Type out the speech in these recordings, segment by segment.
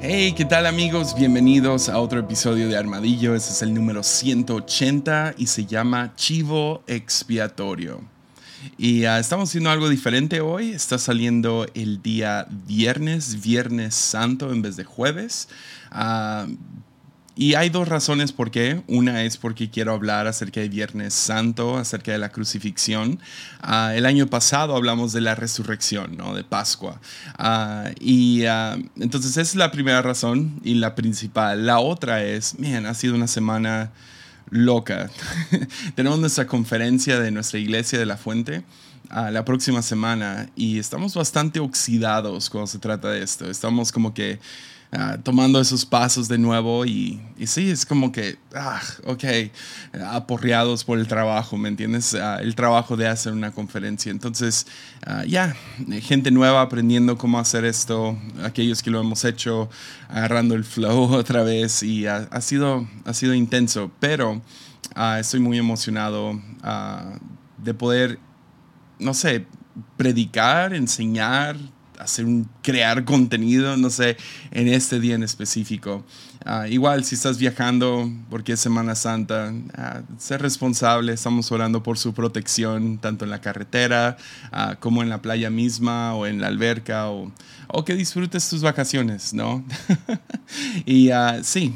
Hey, ¿qué tal amigos? Bienvenidos a otro episodio de Armadillo. Este es el número 180 y se llama Chivo Expiatorio. Y ah, estamos haciendo algo diferente hoy. Está saliendo el día viernes, viernes santo en vez de jueves. Ah, y hay dos razones por qué. Una es porque quiero hablar acerca de Viernes Santo, acerca de la crucifixión. Ah, el año pasado hablamos de la resurrección, ¿no? de Pascua. Ah, y ah, entonces esa es la primera razón y la principal. La otra es, miren, ha sido una semana loca. Tenemos nuestra conferencia de nuestra iglesia de la Fuente. La próxima semana y estamos bastante oxidados cuando se trata de esto. Estamos como que Ah, tomando esos pasos de nuevo y, y sí, es como que, ah, ok, aporreados por el trabajo, ¿me entiendes? Ah, el trabajo de hacer una conferencia. Entonces, ya, gente nueva aprendiendo cómo hacer esto, aquellos que lo hemos hecho, agarrando el flow otra vez y ha, sido, ha sido intenso, pero estoy muy emocionado de poder, no sé, predicar, enseñar, hacer un, crear contenido, no sé, en este día en específico. Ah, igual, si estás viajando porque es Semana Santa, uh, ser responsable, estamos orando por su protección, tanto en la carretera ah, como en la playa misma o en la alberca, o, o que disfrutes tus vacaciones, ¿no? y sí,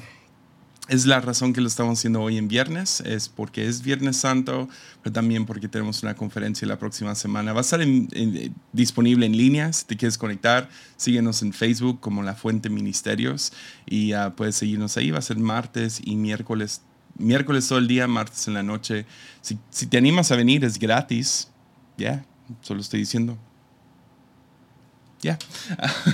es la razón que lo estamos haciendo hoy en viernes, es porque es Viernes Santo, pero también porque tenemos una conferencia la próxima semana. Va a estar disponible en línea, si te quieres conectar, síguenos en Facebook como La Fuente Ministerios y uh, puedes seguirnos ahí. Va a ser martes y miércoles, miércoles todo el día, martes en la noche. Si, si te animas a venir, es gratis. Ya, solo estoy diciendo. Ya.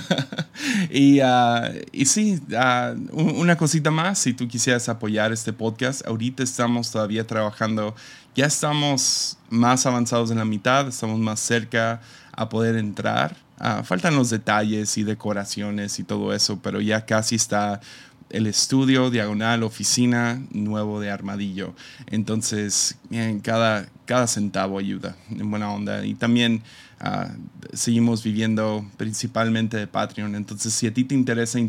y, uh, y, sí, uh, una cosita más, si tú quisieras apoyar este podcast, ahorita estamos todavía trabajando, ya estamos más avanzados en la mitad, estamos más cerca a poder entrar. Uh, faltan los detalles y decoraciones y todo eso, pero ya casi está el estudio, diagonal, oficina, nuevo de armadillo. Entonces, en cada, cada centavo ayuda, en buena onda. Y también Ah, seguimos viviendo principalmente de Patreon. Entonces, si a ti te interesa,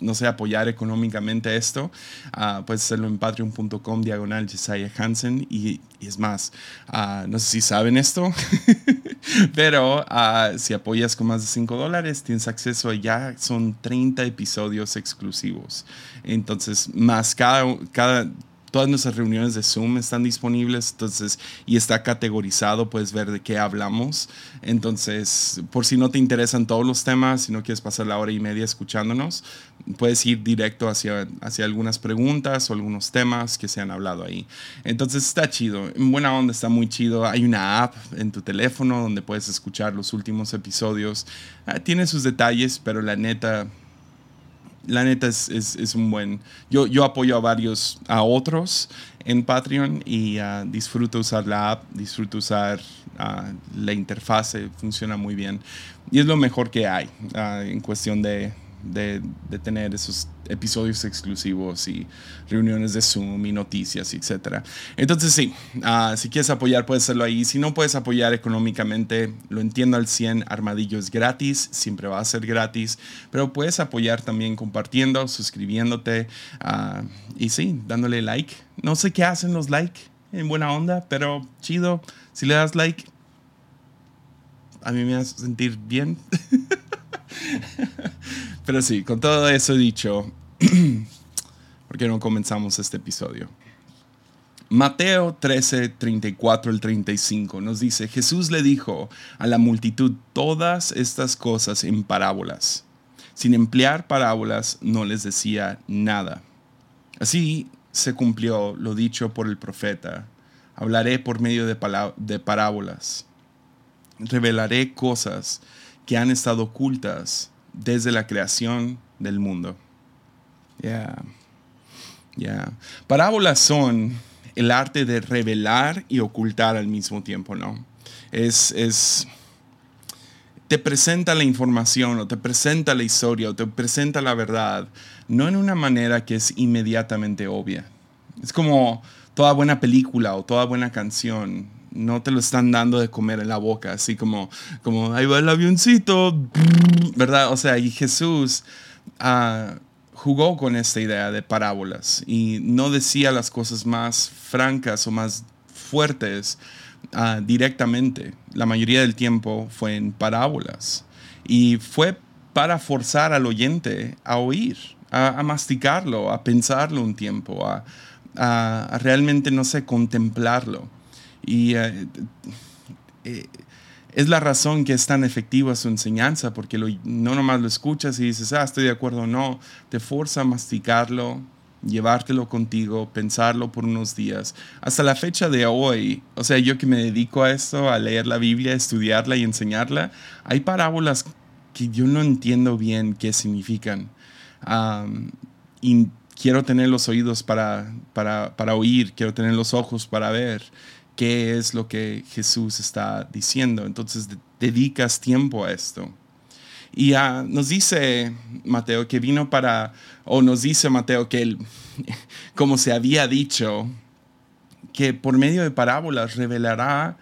no sé, apoyar económicamente esto, uh, puedes hacerlo en patreon.com diagonal Jesiah Hansen. Y, es más, ah, no sé si saben esto, pero si apoyas con más de 5 dólares, tienes acceso a ya son 30 episodios exclusivos. Entonces, más cada, cada Todas nuestras reuniones de Zoom están disponibles, entonces, y está categorizado, puedes ver de qué hablamos. Entonces, por si no te interesan todos los temas, si no quieres pasar la hora y media escuchándonos, puedes ir directo hacia, hacia algunas preguntas o algunos temas que se han hablado ahí. Entonces, está chido. En buena onda, está muy chido. Hay una app en tu teléfono donde puedes escuchar los últimos episodios. Ah, tiene sus detalles, pero la neta la neta es, es, un buen... Yo, yo apoyo a varios, a otros en Patreon y uh, disfruto usar la app, disfruto usar uh, la interfase, funciona muy bien. Y es lo mejor que hay uh, en cuestión de, de, tener esos episodios exclusivos y reuniones de Zoom y noticias, etc. Entonces sí, ah, si quieres apoyar puedes hacerlo ahí. Si no puedes apoyar económicamente, lo entiendo al 100, Armadillo es gratis, siempre va a ser gratis, pero puedes apoyar también compartiendo, suscribiéndote ah, y sí, dándole like. No sé qué hacen los like en buena onda, pero chido, si le das like, a mí me hace sentir bien. Pero sí, con todo eso dicho, ¿por qué no comenzamos este episodio? Mateo 13, 34 al 35 nos dice, Jesús le dijo a la multitud todas estas cosas en parábolas. Sin emplear parábolas no les decía nada. Así se cumplió lo dicho por el profeta. Hablaré por medio de, de parábolas. Revelaré cosas que han estado ocultas desde la creación del mundo. Ya. Ya. Parábolas son el arte de revelar y ocultar al mismo tiempo, ¿no? Es, es, te presenta la información o te presenta la historia o te presenta la verdad, no en una manera que es inmediatamente obvia. Es como toda buena película o toda buena canción no te lo están dando de comer en la boca, así como, como ahí va el avioncito, ¿verdad? O sea, y Jesús ah, jugó con esta idea de parábolas y no decía las cosas más francas o más fuertes ah, directamente. La mayoría del tiempo fue en parábolas. Y fue para forzar al oyente a oír, a, masticarlo, a pensarlo un tiempo, a, realmente, no sé, contemplarlo. Y eh, eh, es la razón que es tan efectiva su enseñanza, porque no nomás lo escuchas y dices, ah, estoy de acuerdo, no, te forza a masticarlo, llevártelo contigo, pensarlo por unos días. Hasta la fecha de hoy, o sea, yo que me dedico a esto, a leer la Biblia, estudiarla y enseñarla, hay parábolas que yo no entiendo bien qué significan. y quiero tener los oídos para, para, para, oír, quiero tener los ojos para ver qué es lo que Jesús está diciendo. Entonces dedicas tiempo a esto. Y nos dice Mateo que vino para, o nos dice Mateo que él, como se había dicho, que por medio de parábolas revelará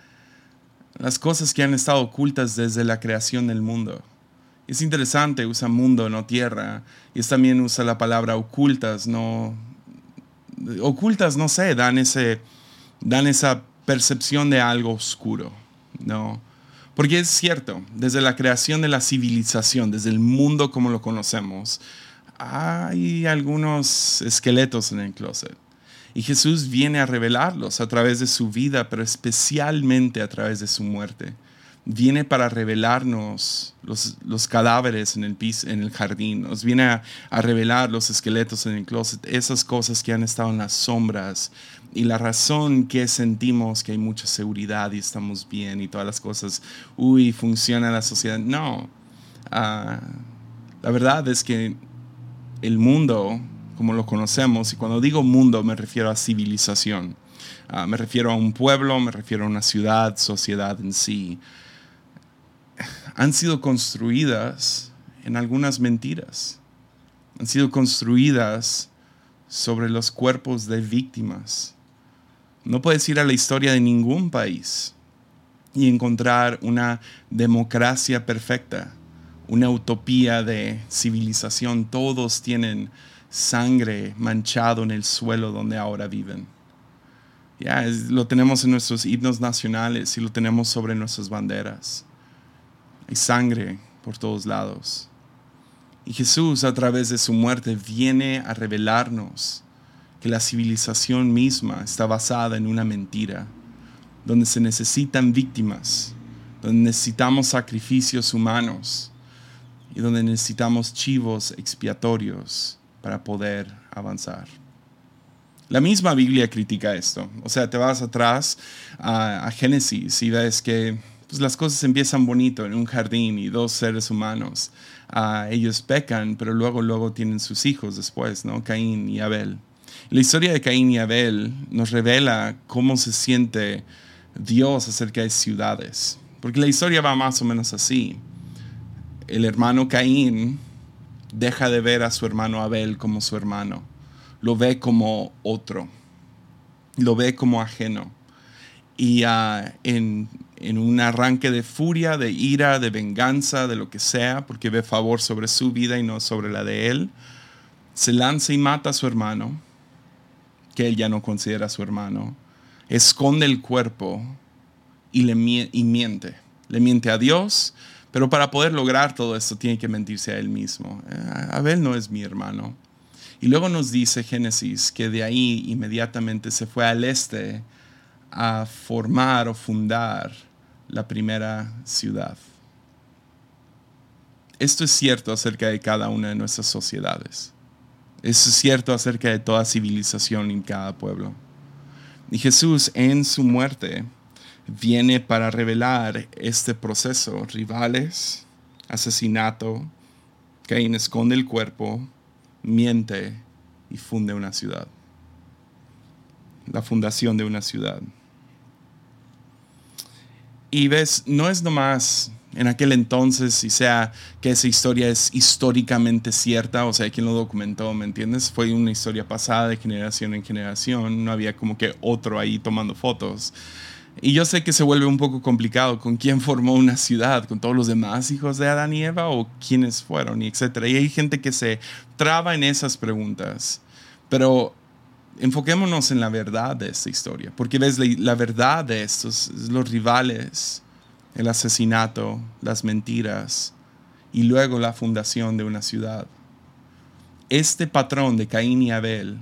las cosas que han estado ocultas desde la creación del mundo. Es interesante, usa mundo, no tierra. Y también usa la palabra ocultas, no... Ocultas, no sé, dan, ese, dan esa percepción de algo oscuro, ¿no? Porque es cierto, desde la creación de la civilización, desde el mundo como lo conocemos, hay algunos esqueletos en el closet. Y Jesús viene a revelarlos a través de su vida, pero especialmente a través de su muerte viene para revelarnos los, los cadáveres en el, jardín, nos viene a, revelar los esqueletos en el closet, esas cosas que han estado en las sombras y la razón que sentimos que hay mucha seguridad y estamos bien y todas las cosas, uy, funciona la sociedad. No, ah, la verdad es que el mundo, como lo conocemos, y cuando digo mundo me refiero a civilización, ah, me refiero a un pueblo, me refiero a una ciudad, sociedad en sí han sido construidas en algunas mentiras. Han sido construidas sobre los cuerpos de víctimas. No puedes ir a la historia de ningún país y encontrar una democracia perfecta, una utopía de civilización. Todos tienen sangre manchado en el suelo donde ahora viven. Ya, lo tenemos en nuestros himnos nacionales y lo tenemos sobre nuestras banderas. Hay sangre por todos lados. Y Jesús a través de su muerte viene a revelarnos que la civilización misma está basada en una mentira, donde se necesitan víctimas, donde necesitamos sacrificios humanos y donde necesitamos chivos expiatorios para poder avanzar. La misma Biblia critica esto. O sea, te vas atrás a, Génesis y ves que pues las cosas empiezan bonito en un jardín y dos seres humanos. Ah, ellos pecan, pero luego, luego tienen sus hijos después, ¿no? Caín y Abel. La historia de Caín y Abel nos revela cómo se siente Dios acerca de ciudades. Porque la historia va más o menos así. El hermano Caín deja de ver a su hermano Abel como su hermano. Lo ve como otro. Lo ve como ajeno. Y ah, en en un arranque de furia, de ira, de venganza, de lo que sea, porque ve favor sobre su vida y no sobre la de él, se lanza y mata a su hermano, que él ya no considera su hermano, esconde el cuerpo y, le miente. Le miente a Dios, pero para poder lograr todo esto tiene que mentirse a él mismo. Eh, Abel no es mi hermano. Y luego nos dice Génesis que de ahí inmediatamente se fue al este a formar o fundar la primera ciudad. Esto es cierto acerca de cada una de nuestras sociedades. Es cierto acerca de toda civilización en cada pueblo. Y Jesús en su muerte viene para revelar este proceso. Rivales, asesinato, Caín esconde el cuerpo, miente y funde una ciudad. La fundación de una ciudad. Y ves, no es nomás en aquel entonces, y sea que esa historia es históricamente cierta, o sea, quien lo documentó, ¿me entiendes? Fue una historia pasada de generación en generación, no había como que otro ahí tomando fotos. Y yo sé que se vuelve un poco complicado con quién formó una ciudad, con todos los demás hijos de Adán y Eva o quiénes fueron, y etc. Y hay gente que se traba en esas preguntas. Pero enfoquémonos en la verdad de esta historia, porque ves la, verdad de estos, los rivales, el asesinato, las mentiras y luego la fundación de una ciudad. Este patrón de Caín y Abel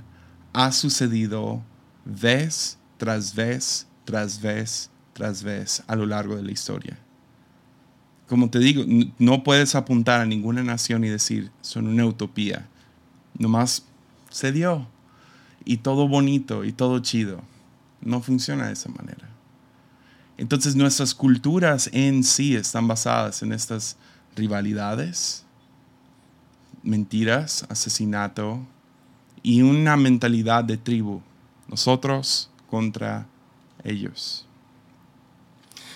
ha sucedido vez tras vez, tras vez, tras vez a lo largo de la historia. Como te digo, no puedes apuntar a ninguna nación y decir, son una utopía. Nomás se dio y todo bonito y todo chido. No funciona de esa manera. Entonces nuestras culturas en sí están basadas en estas rivalidades, mentiras, asesinato y una mentalidad de tribu. Nosotros contra ellos.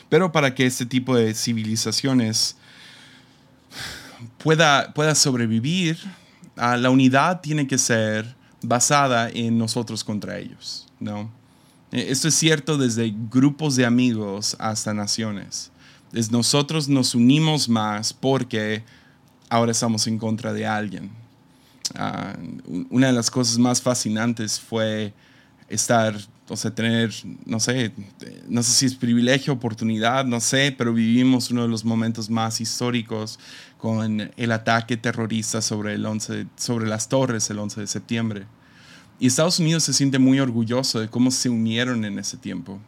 Pero para que este tipo de civilizaciones pueda, pueda sobrevivir, ah, la unidad tiene que ser basada en nosotros contra ellos, ¿no? E, esto es cierto desde grupos de amigos hasta naciones. Es nosotros nos unimos más porque ahora estamos en contra de alguien. Ah, una de las cosas más fascinantes fue estar, o sea, tener, no sé, no sé si es privilegio, oportunidad, no sé, pero vivimos uno de los momentos más históricos con el ataque terrorista sobre, el 11, sobre las torres el 11 de septiembre. Y Estados Unidos se siente muy orgulloso de cómo se unieron en ese tiempo.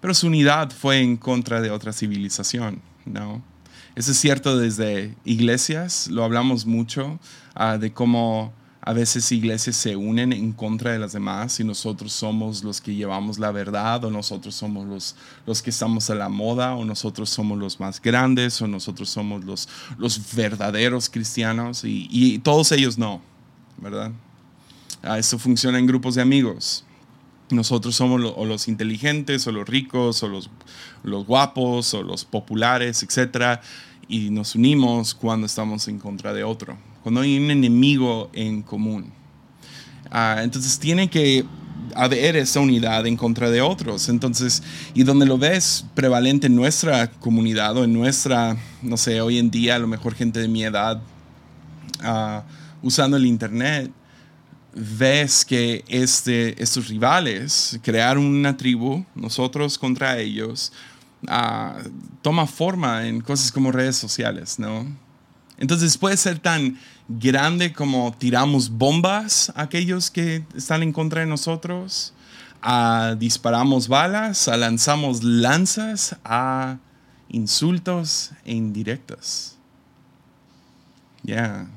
Pero su unidad fue en contra de otra civilización, ¿no? Eso es cierto desde iglesias, lo hablamos mucho, ah, de cómo a veces iglesias se unen en contra de las demás y nosotros somos los que llevamos la verdad o nosotros somos los, los que estamos a la moda o nosotros somos los más grandes o nosotros somos los, los verdaderos cristianos y, y todos ellos no, ¿verdad? Ah, eso funciona en grupos de amigos. Nosotros somos o los inteligentes, o los ricos, o los, los guapos, o los populares, etc. Y nos unimos cuando estamos en contra de otro, cuando hay un enemigo en común. Ah, entonces tiene que haber esa unidad en contra de otros. Entonces, y donde lo ves prevalente en nuestra comunidad o en nuestra, no sé, hoy en día a lo mejor gente de mi edad ah, usando el Internet, ves que este, estos rivales crearon una tribu, nosotros contra ellos, ah, toma forma en cosas como redes sociales, ¿no? Entonces puede ser tan grande como tiramos bombas a aquellos que están en contra de nosotros, a disparamos balas, a lanzamos lanzas, a insultos e indirectas. Ya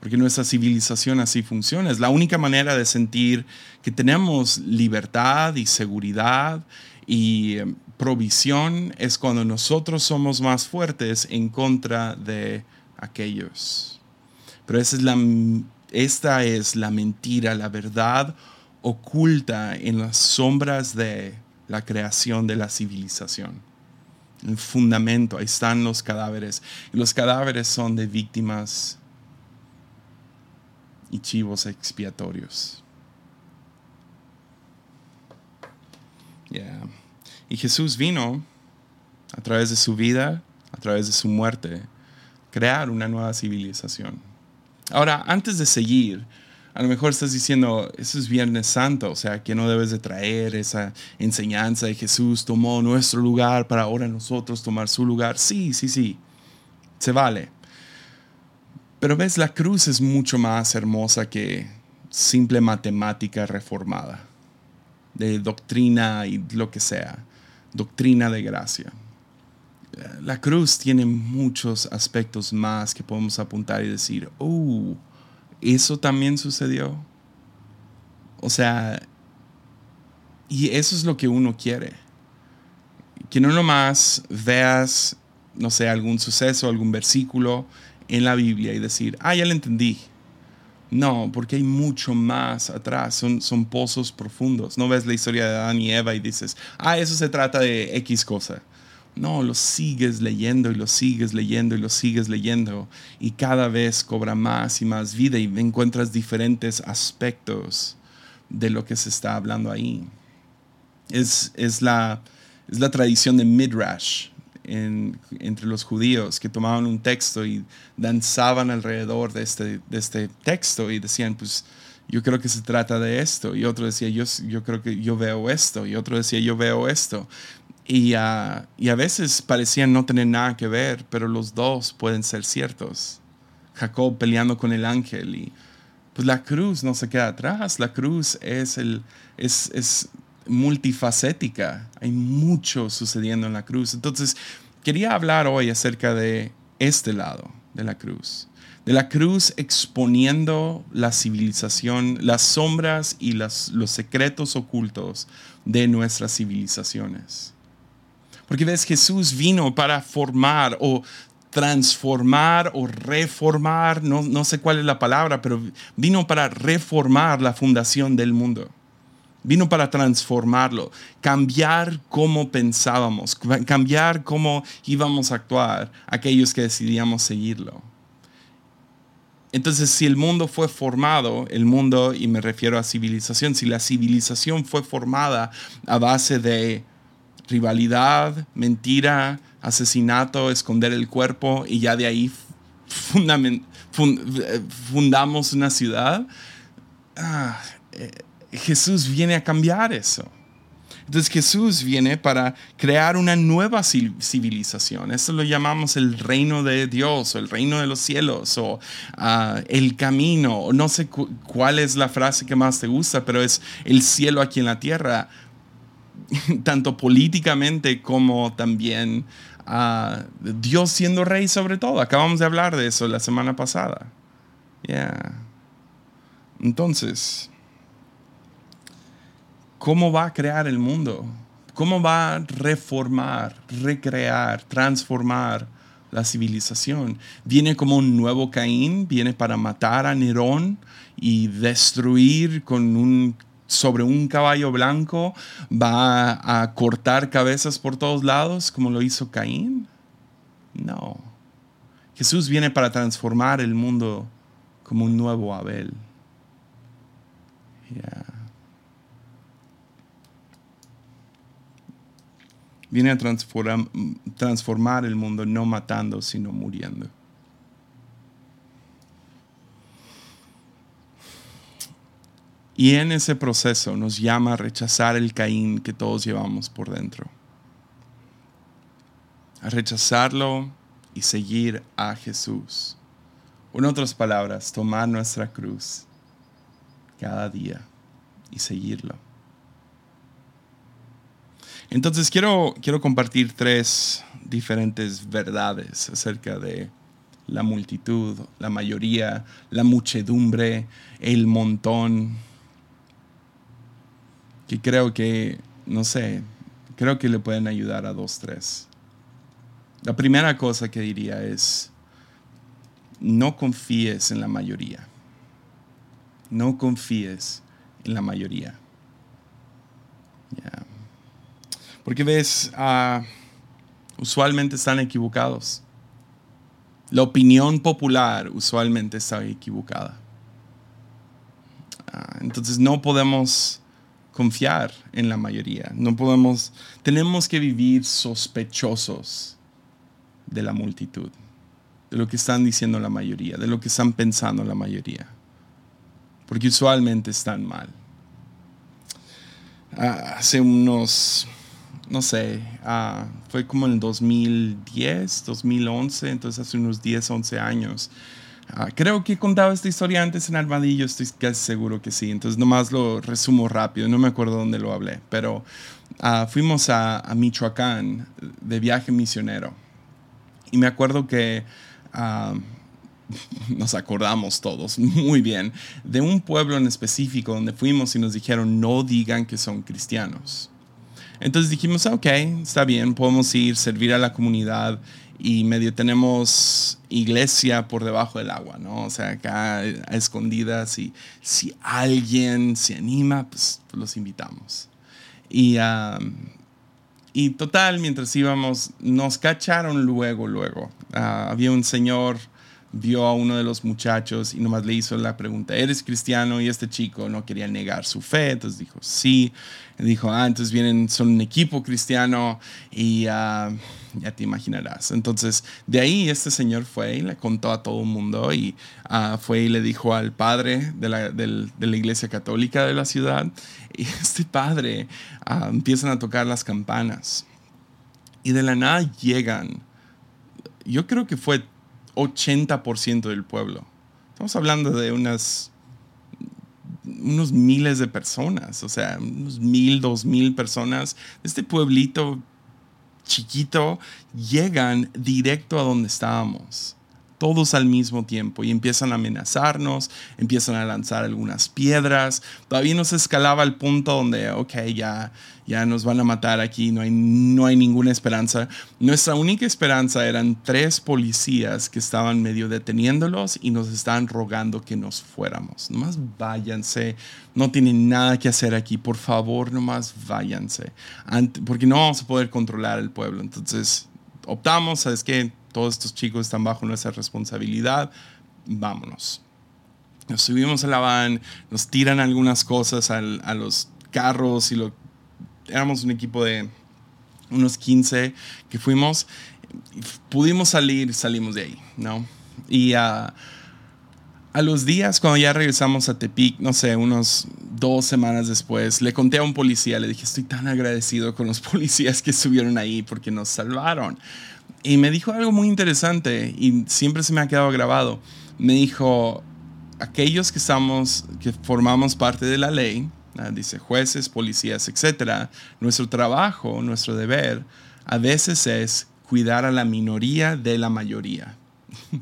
porque nuestra civilización así funciona. Es la única manera de sentir que tenemos libertad y seguridad y eh, provisión es cuando nosotros somos más fuertes en contra de aquellos. Pero esa es la, esta es la mentira, la verdad oculta en las sombras de la creación de la civilización. El fundamento, ahí están los cadáveres. Y los cadáveres son de víctimas y chivos expiatorios. Y Jesús vino a través de su vida, a través de su muerte, crear una nueva civilización. Ahora, antes de seguir, a lo mejor estás diciendo, eso es Viernes Santo, o sea, que no debes de traer esa enseñanza de Jesús tomó nuestro lugar para ahora nosotros tomar su lugar. Sí, sí, sí, se vale. Pero ves, la cruz es mucho más hermosa que simple matemática reformada, de doctrina y lo que sea, doctrina de gracia. La cruz tiene muchos aspectos más que podemos apuntar y decir, oh, eso también sucedió. O sea, y eso es lo que uno quiere. Que no nomás veas, no sé, algún suceso, algún versículo en la Biblia y decir, ah, ya lo entendí. No, porque hay mucho más atrás, son, son pozos profundos. No ves la historia de Adán y Eva y dices, ah, eso se trata de X cosa. No, lo sigues leyendo y lo sigues leyendo y lo sigues leyendo y cada vez cobra más y más vida y encuentras diferentes aspectos de lo que se está hablando ahí. Es, es la, es la tradición de Midrash entre los judíos que tomaban un texto y danzaban alrededor de este, de este texto y decían, pues yo creo que se trata de esto. Y otro decía, yo, yo creo que yo veo esto. Y otro decía, yo veo esto. Y, uh, y a veces parecían no tener nada que ver, pero los dos pueden ser ciertos. Jacob peleando con el ángel y pues la cruz no se queda atrás, la cruz es, el, es, es multifacética, hay mucho sucediendo en la cruz. Entonces, quería hablar hoy acerca de este lado de la cruz, de la cruz exponiendo la civilización, las sombras y las, los secretos ocultos de nuestras civilizaciones. Porque ves, Jesús vino para formar o transformar o reformar, no, no sé cuál es la palabra, pero vino para reformar la fundación del mundo. Vino para transformarlo, cambiar cómo pensábamos, cambiar cómo íbamos a actuar aquellos que decidíamos seguirlo. Entonces, si el mundo fue formado, el mundo, y me refiero a civilización, si la civilización fue formada a base de rivalidad, mentira, asesinato, esconder el cuerpo y ya de ahí fundamos una ciudad, ah, eh, Jesús viene a cambiar eso. Entonces Jesús viene para crear una nueva civilización. Eso lo llamamos el reino de Dios o el reino de los cielos o ah, el camino. No sé cuál es la frase que más te gusta, pero es el cielo aquí en la tierra, tanto políticamente como también uh, Dios siendo rey sobre todo. Acabamos de hablar de eso la semana pasada. Yeah. Entonces, ¿Cómo va a crear el mundo? ¿Cómo va a reformar, recrear, transformar la civilización? Viene como un nuevo Caín, viene para matar a Nerón y destruir con un sobre un caballo blanco, va a cortar cabezas por todos lados como lo hizo Caín? No. Jesús viene para transformar el mundo como un nuevo Abel. Viene a transformar, el mundo no matando, sino muriendo. Y en ese proceso nos llama a rechazar el Caín que todos llevamos por dentro. A rechazarlo y seguir a Jesús. En otras palabras, tomar nuestra cruz cada día y seguirlo. Entonces quiero, quiero compartir tres diferentes verdades acerca de la multitud, la mayoría, la muchedumbre, el montón, que creo que, no sé, creo que le pueden ayudar a dos, tres. La primera cosa que diría es, no confíes en la mayoría. No confíes en la mayoría. Porque ves, ah, usualmente están equivocados. La opinión popular usualmente está equivocada. Ah, entonces no podemos confiar en la mayoría. No podemos, tenemos que vivir sospechosos de la multitud, de lo que están diciendo la mayoría, de lo que están pensando la mayoría. Porque usualmente están mal. Ah, hace unos no sé, ah, fue como en el 2010, 2011, entonces hace unos 10, 11 años. Ah, creo que he contado esta historia antes en Armadillo, estoy casi seguro que sí, entonces nomás lo resumo rápido, no me acuerdo dónde lo hablé, pero ah, fuimos a, Michoacán de viaje misionero y me acuerdo que nos acordamos todos muy bien de un pueblo en específico donde fuimos y nos dijeron no digan que son cristianos. Entonces dijimos, ok, está bien, podemos ir, servir a la comunidad y medio tenemos iglesia por debajo del agua, ¿no? O sea, acá a escondidas y si alguien se anima, pues, los invitamos. Y, y total, mientras íbamos, nos cacharon luego, luego. Ah, había un señor vio a uno de los muchachos y nomás le hizo la pregunta, ¿eres cristiano? Y este chico no quería negar su fe, entonces dijo, sí. Dijo, ah, entonces vienen, son un equipo cristiano y ah, ya te imaginarás. Entonces, de ahí este señor fue y le contó a todo el mundo y ah, fue y le dijo al padre de la, de la, iglesia católica de la ciudad. Y este padre ah, empiezan a tocar las campanas. Y de la nada llegan, yo creo que fue 80% del pueblo. Estamos hablando de unas unos miles de personas, o sea, unos mil, dos mil personas. Este pueblito chiquito llegan directo a donde estábamos todos al mismo tiempo y empiezan a amenazarnos, empiezan a lanzar algunas piedras. Todavía no se escalaba al punto donde, ok, ya, ya nos van a matar aquí, no hay, no hay ninguna esperanza. Nuestra única esperanza eran tres policías que estaban medio deteniéndolos y nos estaban rogando que nos fuéramos. Nomás váyanse, no tienen nada que hacer aquí, por favor, nomás váyanse, porque no vamos a poder controlar el pueblo. Entonces optamos, ¿sabes qué? todos estos chicos están bajo nuestra responsabilidad, vámonos. Nos subimos a la van, nos tiran algunas cosas a los carros y lo, éramos un equipo de unos 15 que fuimos, pudimos salir, salimos de ahí, ¿no? Y a los días, cuando ya regresamos a Tepic, no sé, unos dos semanas después, le conté a un policía, le dije, estoy tan agradecido con los policías que estuvieron ahí porque nos salvaron. Y me dijo algo muy interesante y siempre se me ha quedado grabado. Me dijo, aquellos que, estamos, que formamos parte de la ley, dice jueces, policías, etcétera, nuestro trabajo, nuestro deber, a veces es cuidar a la minoría de la mayoría.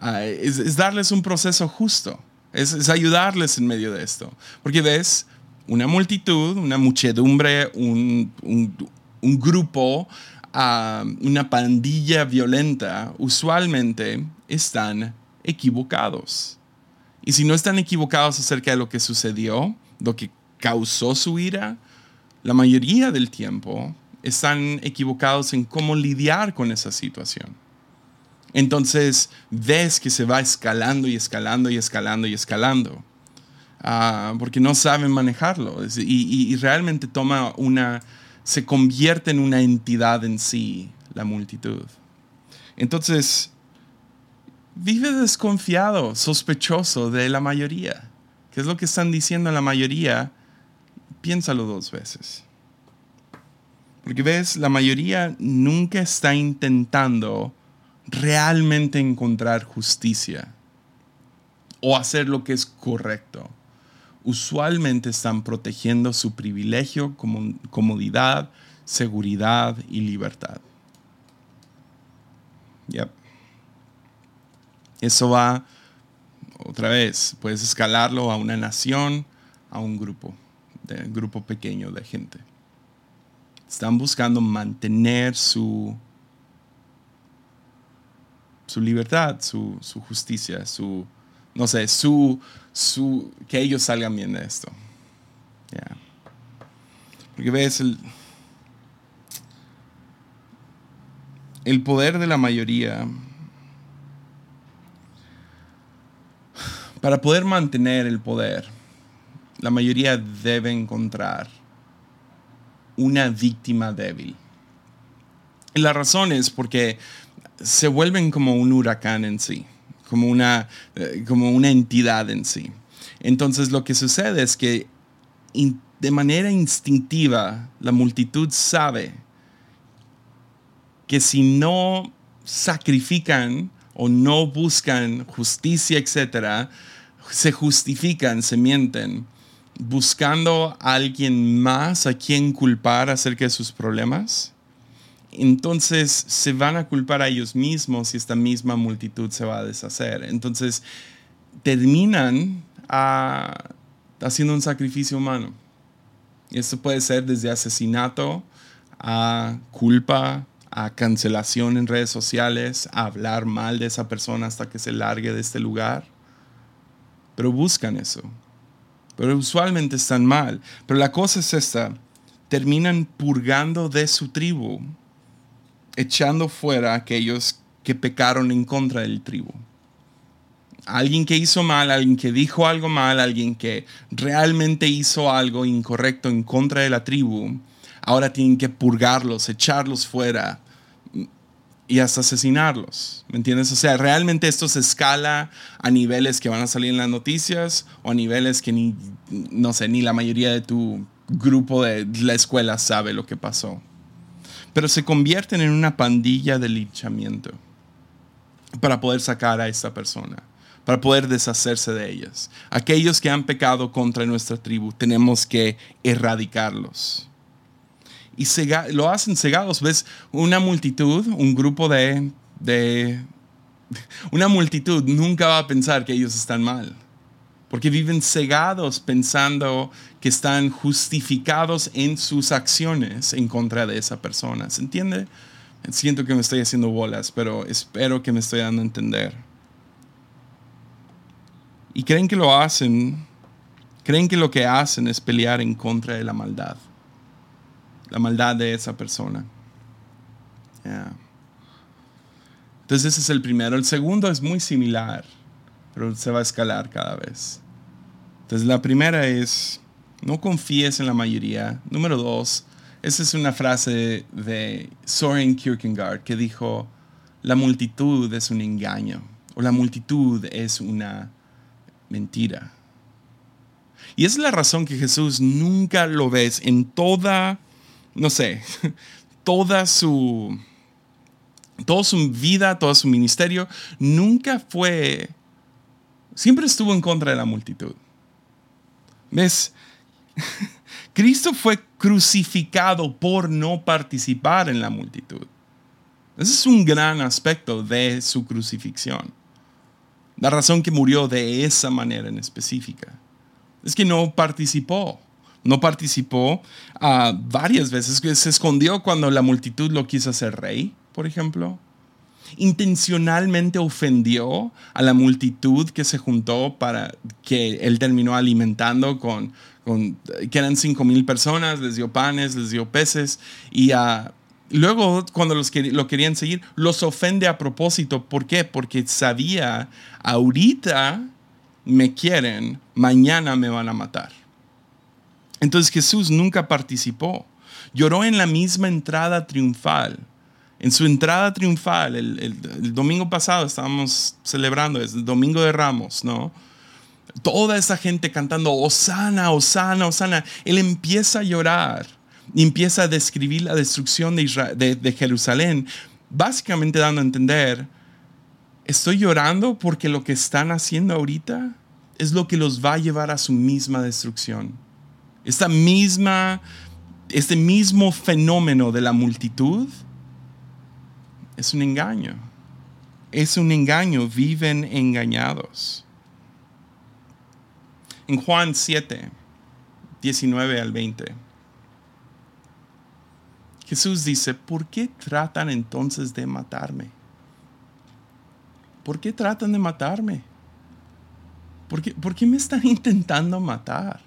Ah, es, darles un proceso justo, es, ayudarles en medio de esto. Porque ves, una multitud, una muchedumbre, un, un, grupo a una pandilla violenta, usualmente están equivocados. Y si no están equivocados acerca de lo que sucedió, lo que causó su ira, la mayoría del tiempo están equivocados en cómo lidiar con esa situación. Entonces ves que se va escalando y escalando y escalando y escalando, ah, porque no saben manejarlo y realmente toma una se convierte en una entidad en sí, la multitud. Entonces, vive desconfiado, sospechoso de la mayoría. ¿Qué es lo que están diciendo la mayoría? Piénsalo dos veces. Porque ves, la mayoría nunca está intentando realmente encontrar justicia o hacer lo que es correcto usualmente están protegiendo su privilegio, comodidad, seguridad y libertad. Eso va, otra vez, puedes escalarlo a una nación, a un grupo, de, grupo pequeño de gente. Están buscando mantener su, su libertad, su, su justicia, su, no sé, su, su, que ellos salgan bien de esto. Porque ves el, el poder de la mayoría. Para poder mantener el poder, la mayoría debe encontrar una víctima débil. Y la razón es porque se vuelven como un huracán en sí como una, eh, como una entidad en sí. Entonces lo que sucede es que de manera instintiva la multitud sabe que si no sacrifican o no buscan justicia, etcétera, se justifican, se mienten, buscando a alguien más a quien culpar acerca de sus problemas entonces se van a culpar a ellos mismos y esta misma multitud se va a deshacer. Entonces terminan ah, haciendo un sacrificio humano. Esto puede ser desde asesinato a culpa, a cancelación en redes sociales, a hablar mal de esa persona hasta que se largue de este lugar. Pero buscan eso. Pero usualmente están mal. Pero la cosa es esta. Terminan purgando de su tribu echando fuera a aquellos que pecaron en contra del tribu. alguien que hizo mal, alguien que dijo algo mal, alguien que realmente hizo algo incorrecto en contra de la tribu, ahora tienen que purgarlos, echarlos fuera y hasta asesinarlos. ¿Me entiendes? O sea, realmente esto se escala a niveles que van a salir en las noticias o a niveles que ni, no sé, ni la mayoría de tu grupo de la escuela sabe lo que pasó. Pero se convierten en una pandilla de linchamiento para poder sacar a esta persona, para poder deshacerse de ellas. Aquellos que han pecado contra nuestra tribu, tenemos que erradicarlos. Y lo hacen cegados. ¿Ves? Una multitud, un grupo de, de... Una multitud nunca va a pensar que ellos están mal porque viven cegados pensando que están justificados en sus acciones en contra de esa persona. ¿Se entiende? Siento que me estoy haciendo bolas, pero espero que me estoy dando a entender. Y creen que lo hacen, creen que lo que hacen es pelear en contra de la maldad, la maldad de esa persona. Entonces ese es el primero. El segundo es muy similar, pero se va a escalar cada vez. Entonces la primera es, no confíes en la mayoría. Número dos, esa es una frase de Soren Kierkegaard que dijo, la multitud es un engaño o la multitud es una mentira. Y es la razón que Jesús nunca lo ves en toda, no sé, toda su, toda su vida, todo su ministerio, nunca fue, siempre estuvo en contra de la multitud. ¿Ves? Cristo fue crucificado por no participar en la multitud. Ese es un gran aspecto de su crucifixión. La razón que murió de esa manera en específica es que no participó. No participó uh, varias veces, se escondió cuando la multitud lo quiso hacer rey, por ejemplo intencionalmente ofendió a la multitud que se juntó para que él terminó alimentando con, que eran cinco mil personas, les dio panes, les dio peces y uh, luego cuando los lo querían seguir, los ofende a propósito. ¿Por qué? Porque sabía, ahorita me quieren, mañana me van a matar. Entonces Jesús nunca participó. Lloró en la misma entrada triunfal en su entrada triunfal, el, domingo pasado estábamos celebrando, es el domingo de Ramos, ¿no? Toda esa gente cantando, Osana, Osana, Osana. Él empieza a llorar y empieza a describir la destrucción de, de Jerusalén, básicamente dando a entender, estoy llorando porque lo que están haciendo ahorita es lo que los va a llevar a su misma destrucción. Esta misma, este mismo fenómeno de la multitud es un engaño. Es un engaño, viven engañados. En Juan 7, 19 al 20, Jesús dice, ¿por qué tratan entonces de matarme? ¿Por qué tratan de matarme? ¿Por qué, ¿Por qué, me están intentando matar?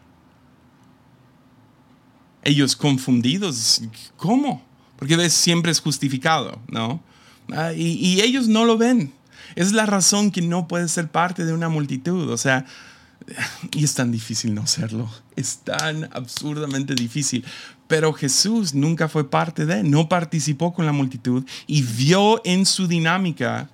Ellos confundidos, ¿cómo? Porque siempre es justificado, ¿no? Ah, y, ellos no lo ven. Es la razón que no puede ser parte de una multitud. O sea, y es tan difícil no serlo. Es tan absurdamente difícil. Pero Jesús nunca fue parte de, no participó con la multitud y vio en su dinámica.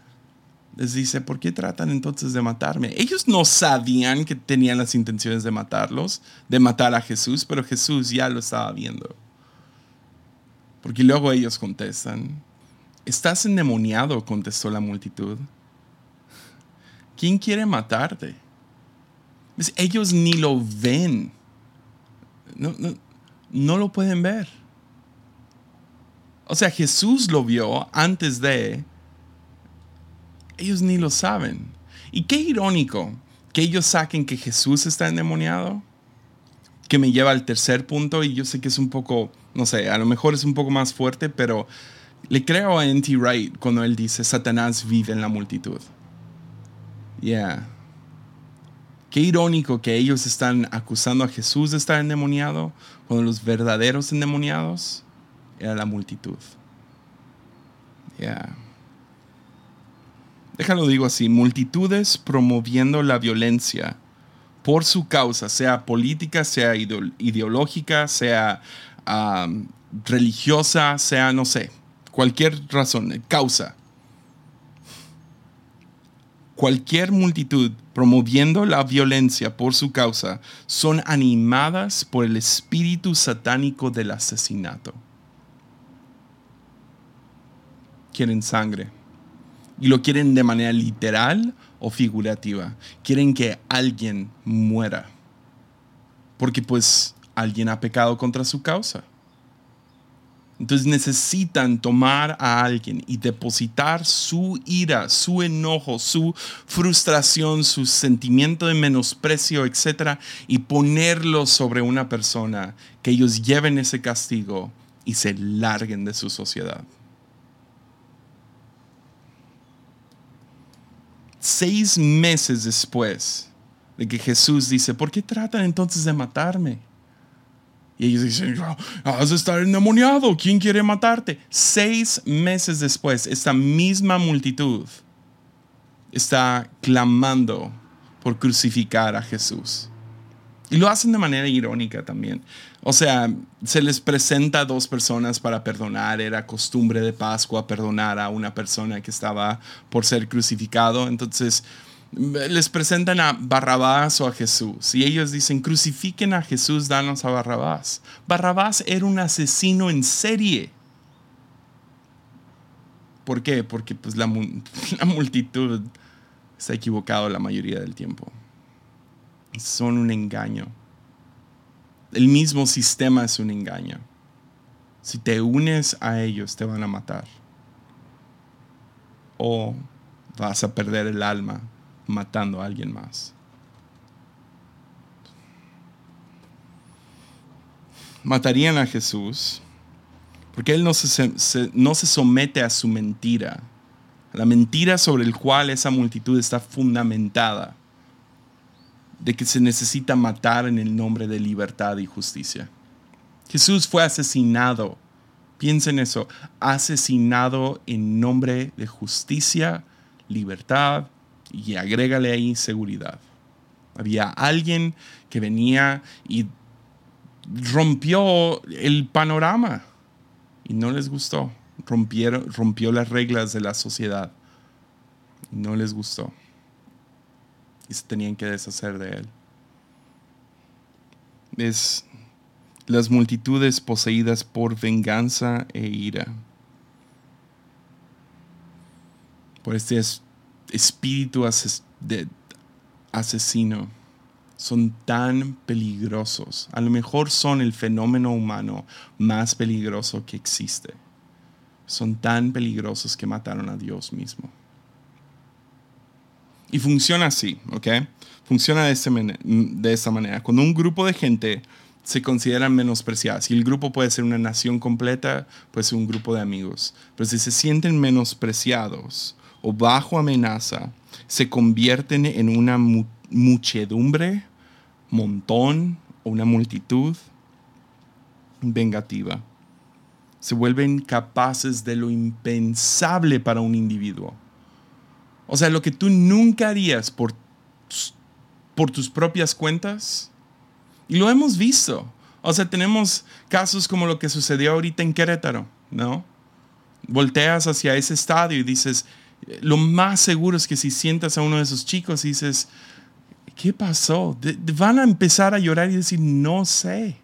Les dice, ¿por qué tratan entonces de matarme? Ellos no sabían que tenían las intenciones de matarlos, de matar a Jesús, pero Jesús ya lo estaba viendo. Porque luego ellos contestan, Estás endemoniado, contestó la multitud. ¿Quién quiere matarte? Ellos ni lo ven. No, no, lo pueden ver. O sea, Jesús lo vio antes de... Ellos ni lo saben. Y qué irónico que ellos saquen que Jesús está endemoniado, que me lleva al tercer punto y yo sé que es un poco, no sé, a lo mejor es un poco más fuerte, pero le creo a N.T. Wright cuando él dice, Satanás vive en la multitud. Yeah. Qué irónico que ellos están acusando a Jesús de estar endemoniado, cuando los verdaderos endemoniados era la multitud. Yeah. Déjalo digo así, multitudes promoviendo la violencia por su causa, sea política, sea ideológica, sea religiosa, sea, no sé, cualquier razón, causa. Cualquier multitud promoviendo la violencia por su causa son animadas por el espíritu satánico del asesinato. Quieren sangre. Y lo quieren de manera literal o figurativa. Quieren que alguien muera. Porque pues alguien ha pecado contra su causa. Entonces necesitan tomar a alguien y depositar su ira, su enojo, su frustración, su sentimiento de menosprecio, etc. y ponerlo sobre una persona, que ellos lleven ese castigo y se larguen de su sociedad. Seis meses después de que Jesús dice, ¿por qué tratan entonces de matarme? Y ellos dicen, has de estar endemoniado, ¿quién quiere matarte? Seis meses después, esta misma multitud está clamando por crucificar a Jesús. Y lo hacen de manera irónica también. O sea, se les presenta a dos personas para perdonar. Era costumbre de Pascua perdonar a una persona que estaba por ser crucificado. Entonces, les presentan a Barrabás o a Jesús y ellos dicen, crucifiquen a Jesús, danos a Barrabás. Barrabás era un asesino en serie. ¿Por qué? Porque pues la, la multitud está equivocado la mayoría del tiempo. Son un engaño. El mismo sistema es un engaño. Si te unes a ellos, te van a matar. O vas a perder el alma matando a alguien más. Matarían a Jesús porque Él no se, no se somete a su mentira, la mentira sobre el cual esa multitud está fundamentada, de que se necesita matar en el nombre de libertad y justicia. Jesús fue asesinado, piensen eso, asesinado en nombre de justicia, libertad y agrégale ahí seguridad. Había alguien que venía y rompió el panorama y no les gustó. Rompió las reglas de la sociedad. No les gustó. Se tenían que deshacer de él. Es las multitudes poseídas por venganza e ira. Por este espíritu asesino son tan peligrosos. A lo mejor son el fenómeno humano más peligroso que existe. Son tan peligrosos que mataron a Dios mismo. Y funciona así, ¿ok? Funciona de, de esta manera. Cuando un grupo de gente se consideran menospreciadas, y el grupo puede ser una nación completa, puede ser un grupo de amigos, pero si se sienten menospreciados, o bajo amenaza se convierten en una muchedumbre, montón o una multitud vengativa. Se vuelven capaces de lo impensable para un individuo. O sea, lo que tú nunca harías por, por tus propias cuentas. Y lo hemos visto. O sea, tenemos casos como lo que sucedió ahorita en Querétaro, ¿no? Volteas hacia ese estadio y dices, lo más seguro es que si sientas a uno de esos chicos y dices, ¿qué pasó? van a empezar a llorar y decir, no sé.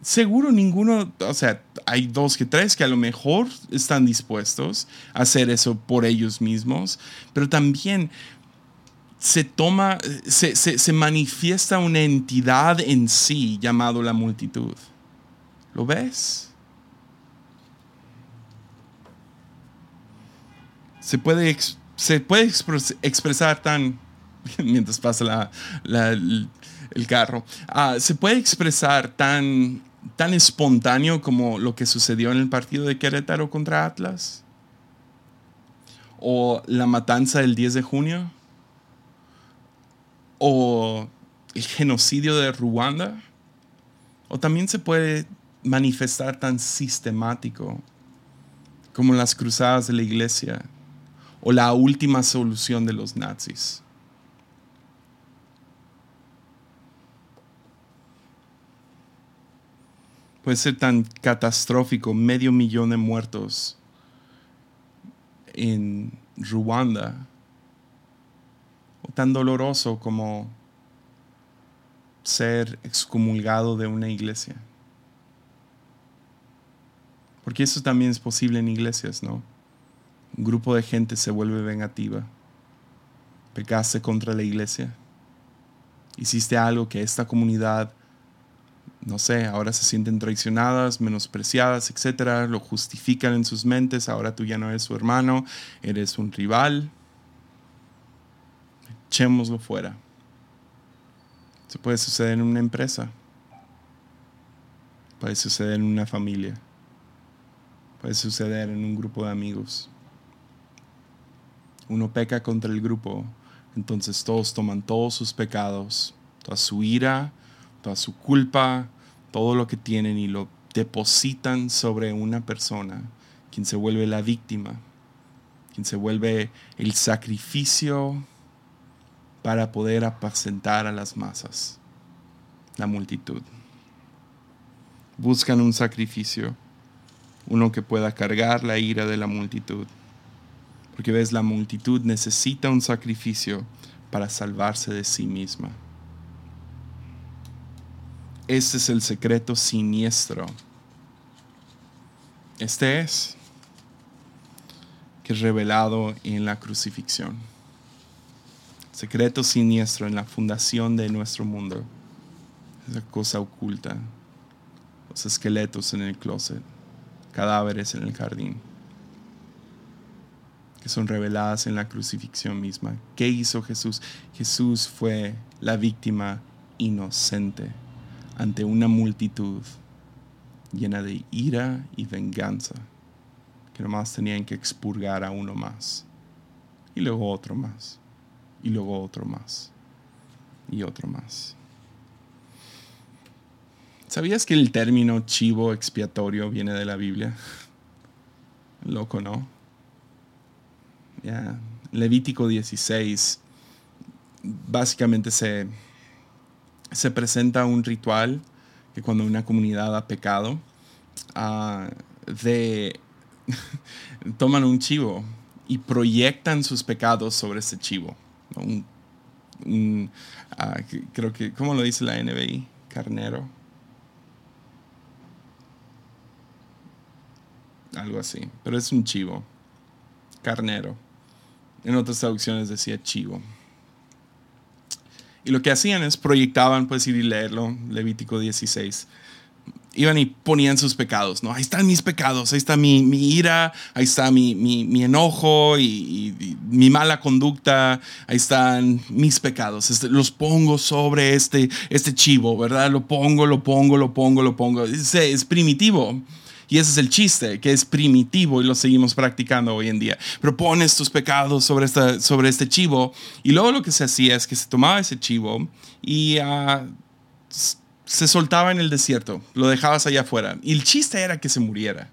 Seguro ninguno, o sea, hay dos que tres que a lo mejor están dispuestos a hacer eso por ellos mismos, pero también se toma, se, se manifiesta una entidad en sí llamado la multitud. ¿Lo ves? se puede, se puede expresar tan, mientras pasa el, carro, se puede expresar tan, tan espontáneo como lo que sucedió en el partido de Querétaro contra Atlas, o la matanza del 10 de junio, o el genocidio de Ruanda, o también se puede manifestar tan sistemático como las cruzadas de la iglesia o la última solución de los nazis. Puede ser tan catastrófico, medio millón de muertos en Ruanda, o tan doloroso como ser excomulgado de una iglesia. Porque eso también es posible en iglesias, ¿no? Un grupo de gente se vuelve vengativa. Pecaste contra la iglesia. Hiciste algo que esta comunidad, no sé, ahora se sienten traicionadas, menospreciadas, etc. Lo justifican en sus mentes. Ahora tú ya no eres su hermano, eres un rival. Echémoslo fuera. Eso puede suceder en una empresa. Puede suceder en una familia. Puede suceder en un grupo de amigos. Uno peca contra el grupo, entonces todos toman todos sus pecados, toda su ira, toda su culpa, todo lo que tienen y lo depositan sobre una persona, quien se vuelve la víctima, quien se vuelve el sacrificio para poder apacentar a las masas, la multitud. Buscan un sacrificio uno que pueda cargar la ira de la multitud. Porque ves, la multitud necesita un sacrificio para salvarse de sí misma. Este es el secreto siniestro. Este es que es revelado en la crucifixión. Secreto siniestro en la fundación de nuestro mundo. Esa cosa oculta. Los esqueletos en el closet cadáveres en el jardín, que son reveladas en la crucifixión misma. ¿Qué hizo Jesús? Jesús fue la víctima inocente ante una multitud llena de ira y venganza, que nomás tenían que expurgar a uno más, y luego otro más, y luego otro más, y otro más. ¿Sabías que el término chivo expiatorio viene de la Biblia? Loco, ¿no? Levítico 16, básicamente se, se presenta un ritual que cuando una comunidad ha pecado, ah, de, toman un chivo y proyectan sus pecados sobre ese chivo. Ah, creo que, ¿cómo lo dice la NBI? Carnero algo así, pero es un chivo, carnero. En otras traducciones decía chivo. Y lo que hacían es proyectaban, puedes ir y leerlo, Levítico 16. Iban y ponían sus pecados, ¿no? Ahí están mis pecados, ahí está mi, ira, ahí está mi, mi, enojo y, mi mala conducta, ahí están mis pecados. Este, los pongo sobre este, este chivo, ¿verdad? Lo pongo, lo pongo, lo pongo, lo pongo. es primitivo. Y ese es el chiste, que es primitivo y lo seguimos practicando hoy en día. Pero pones tus pecados sobre, esta, sobre este chivo y luego lo que se hacía es que se tomaba ese chivo y ah, se soltaba en el desierto, lo dejabas allá afuera. Y el chiste era que se muriera.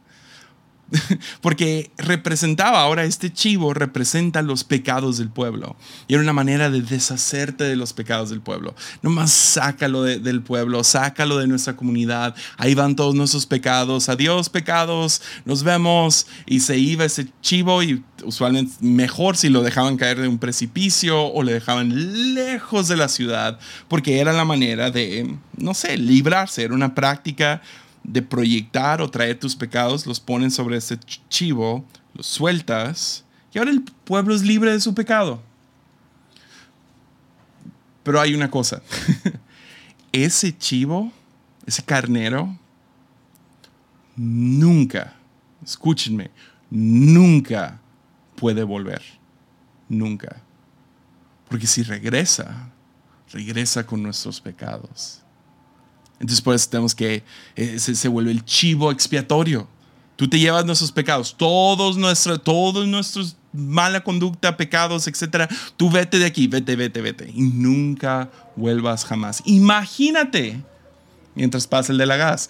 Porque representaba, ahora este chivo representa los pecados del pueblo. Y era una manera de deshacerte de los pecados del pueblo. Nomás sácalo del pueblo, sácalo de nuestra comunidad. Ahí van todos nuestros pecados. Adiós pecados, nos vemos. Y se iba ese chivo y usualmente mejor si lo dejaban caer de un precipicio o le dejaban lejos de la ciudad. Porque era la manera de, no sé, librarse. Era una práctica de proyectar o traer tus pecados, los ponen sobre ese chivo, los sueltas, y ahora el pueblo es libre de su pecado. Pero hay una cosa, ese chivo, ese carnero, nunca, escúchenme, nunca puede volver. Nunca. Porque si regresa, regresa con nuestros pecados. Entonces pues tenemos que, eh, se, vuelve el chivo expiatorio. Tú te llevas nuestros pecados, todos nuestros, todos nuestros mala conducta, pecados, etcétera. Tú vete de aquí, vete, vete, vete. Y nunca vuelvas jamás. Imagínate, mientras pasa el de la gas,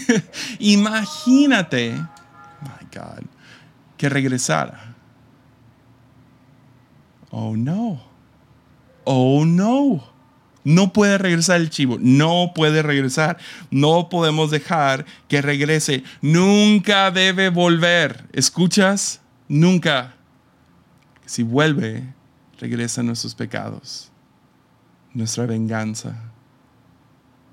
imagínate, my God, que regresara. Oh no. Oh no. No puede regresar el chivo, no puede regresar. No podemos dejar que regrese. Nunca debe volver. ¿Escuchas? Nunca. Si vuelve, regresa nuestros pecados, nuestra venganza,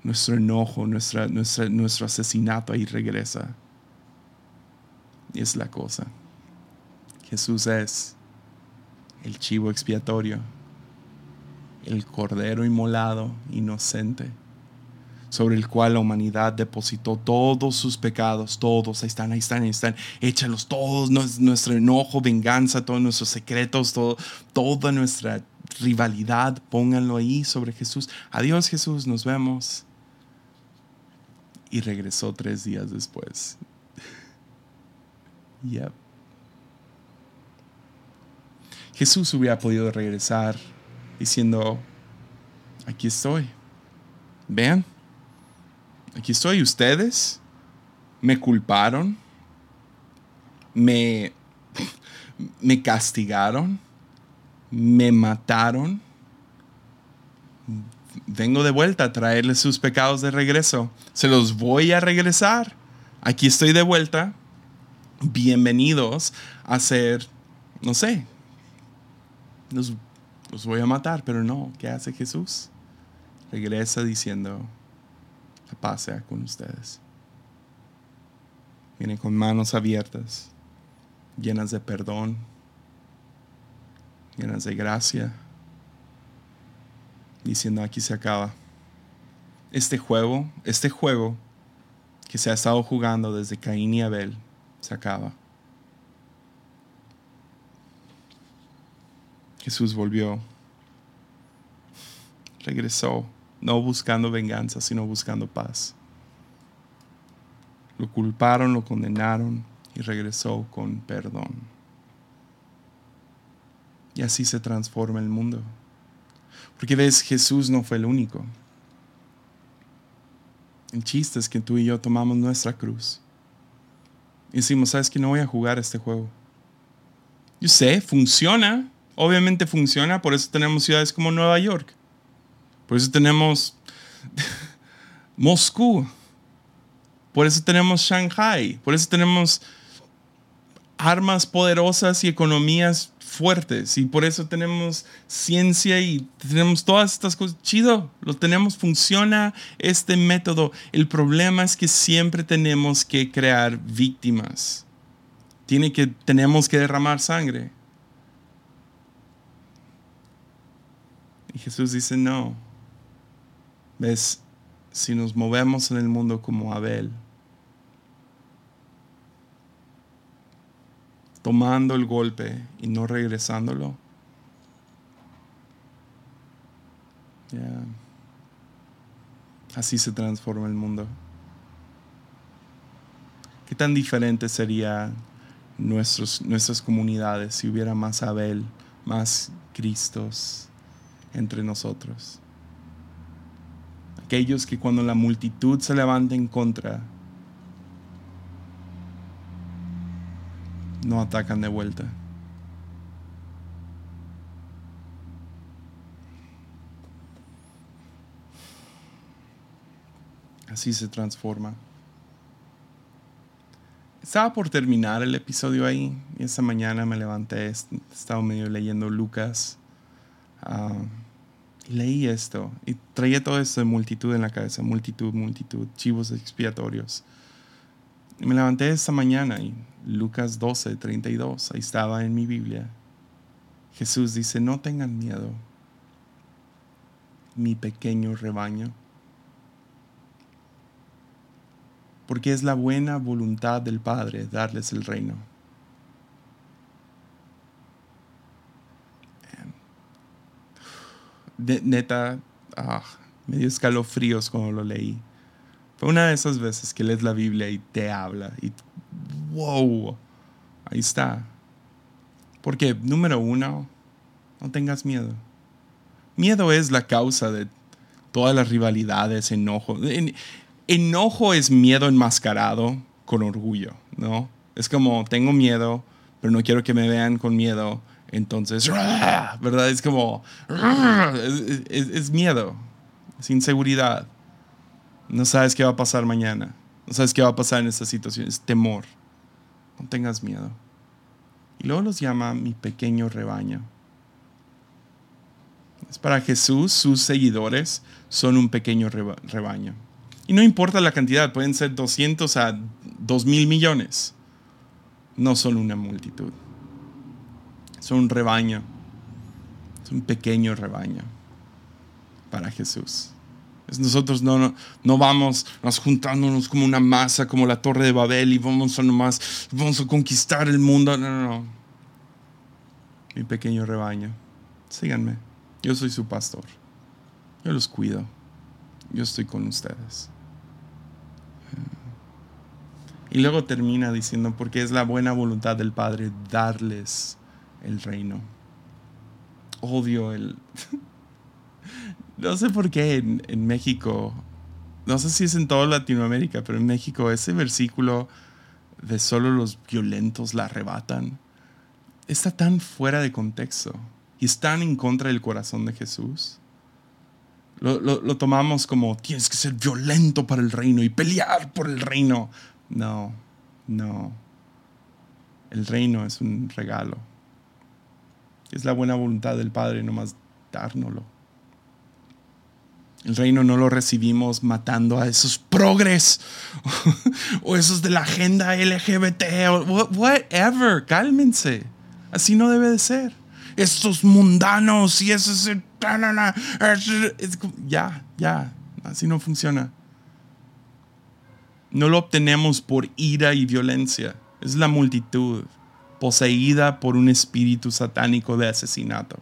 nuestro enojo, nuestra, nuestro asesinato ahí regresa. Y es la cosa. Jesús es el chivo expiatorio, el cordero inmolado, inocente, sobre el cual la humanidad depositó todos sus pecados, todos, ahí están, ahí están, ahí están, échalos todos, nuestro enojo, venganza, todos nuestros secretos, todo, toda nuestra rivalidad, pónganlo ahí sobre Jesús. Adiós Jesús, nos vemos. Y regresó tres días después. yep. Jesús hubiera podido regresar diciendo, aquí estoy. Vean, aquí estoy. Ustedes me culparon, me, me castigaron, me mataron. Vengo de vuelta a traerles sus pecados de regreso. Se los voy a regresar. Aquí estoy de vuelta. Bienvenidos a ser, no sé, los, voy a matar, pero no, ¿qué hace Jesús? Regresa diciendo, la paz sea con ustedes. Viene con manos abiertas, llenas de perdón, llenas de gracia, diciendo aquí se acaba. Este juego, este juego que se ha estado jugando desde Caín y Abel, se acaba. Jesús volvió, regresó, no buscando venganza, sino buscando paz. Lo culparon, lo condenaron y regresó con perdón. Y así se transforma el mundo. Porque ves, Jesús no fue el único. El chiste es que tú y yo tomamos nuestra cruz. Y decimos, ¿sabes que no voy a jugar este juego? Yo sé, funciona, obviamente funciona, por eso tenemos ciudades como Nueva York, por eso tenemos Moscú, por eso tenemos Shanghai, por eso tenemos armas poderosas y economías fuertes y por eso tenemos ciencia y tenemos todas estas cosas. Chido, lo tenemos, funciona este método. El problema es que siempre tenemos que crear víctimas. Tiene que, tenemos que derramar sangre. Y Jesús dice, no. ¿Ves? Si nos movemos en el mundo como Abel, tomando el golpe y no regresándolo, así se transforma el mundo. ¿Qué tan diferente serían nuestras comunidades si hubiera más Abel, más Cristos? Entre nosotros. Aquellos que cuando la multitud se levanta en contra, no atacan de vuelta. Así se transforma. Estaba por terminar el episodio ahí y esta mañana me levanté, estaba medio leyendo Lucas. Ah, leí esto y traía todo esto de multitud en la cabeza, multitud, multitud, chivos expiatorios. Me levanté esta mañana y Lucas 12, 32, ahí estaba en mi Biblia. Jesús dice, no tengan miedo, mi pequeño rebaño, porque es la buena voluntad del Padre darles el reino. Neta, ah, me dio escalofríos cuando lo leí. Fue una de esas veces que lees la Biblia y te habla y wow, ahí está. Porque número uno, no tengas miedo. Miedo es la causa de todas las rivalidades, enojo. enojo es miedo enmascarado con orgullo, ¿no? Es como, tengo miedo, pero no quiero que me vean con miedo, Entonces, ¿verdad? Es como, es, miedo, es inseguridad. No sabes qué va a pasar mañana, no sabes qué va a pasar en esta situación, es temor. No tengas miedo. Y luego los llama mi pequeño rebaño. Es para Jesús, sus seguidores son un pequeño rebaño. Y no importa la cantidad, pueden ser 200 a 2 mil millones. No son una multitud. Son un rebaño. Es un pequeño rebaño para Jesús. Nosotros no, no, vamos nos juntándonos como una masa, como la torre de Babel y vamos a nomás, vamos a conquistar el mundo. No, no, no. Mi pequeño rebaño. Síganme. Yo soy su pastor. Yo los cuido. Yo estoy con ustedes. Y luego termina diciendo, porque es la buena voluntad del Padre darles el reino. Odio el... no sé por qué en, México, no sé si es en toda Latinoamérica, pero en México ese versículo de solo los violentos la arrebatan, está tan fuera de contexto y es tan en contra del corazón de Jesús. Lo, lo, tomamos como tienes que ser violento para el reino y pelear por el reino. No, no. El reino es un regalo. Es la buena voluntad del Padre nomás dárnoslo. El reino no lo recibimos matando a esos progres o esos de la agenda LGBT o whatever. Cálmense. Así no debe de ser. Estos mundanos y eso es... Ya, ya. Así no funciona no lo obtenemos por ira y violencia. Es la multitud poseída por un espíritu satánico de asesinato.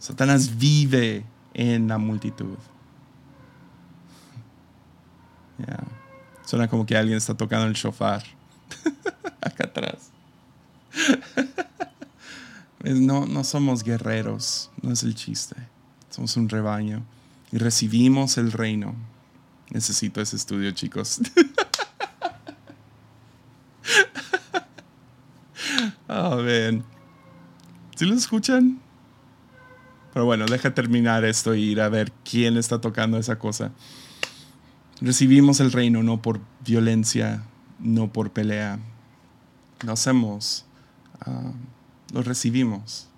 Satanás vive en la multitud. Suena como que alguien está tocando el shofar. Acá atrás. no, no somos guerreros, no es el chiste. Somos un rebaño y recibimos el reino Necesito ese estudio, chicos. oh, man. ¿Sí lo escuchan? Pero bueno, deja terminar esto y ir a ver quién está tocando esa cosa. Recibimos el reino no por violencia, no por pelea. Lo hacemos, ah, lo recibimos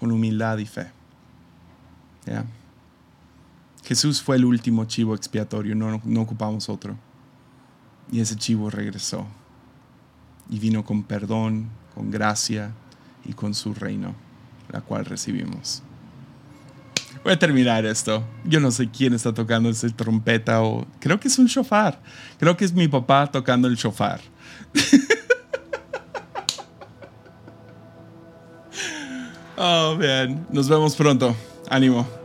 con humildad y fe. Jesús fue el último chivo expiatorio, no, no ocupamos otro. Y ese chivo regresó y vino con perdón, con gracia y con su reino, la cual recibimos. Voy a terminar esto. Yo no sé quién está tocando esa trompeta o creo que es un shofar. Creo que es mi papá tocando el shofar. oh, bien. Nos vemos pronto. Ánimo.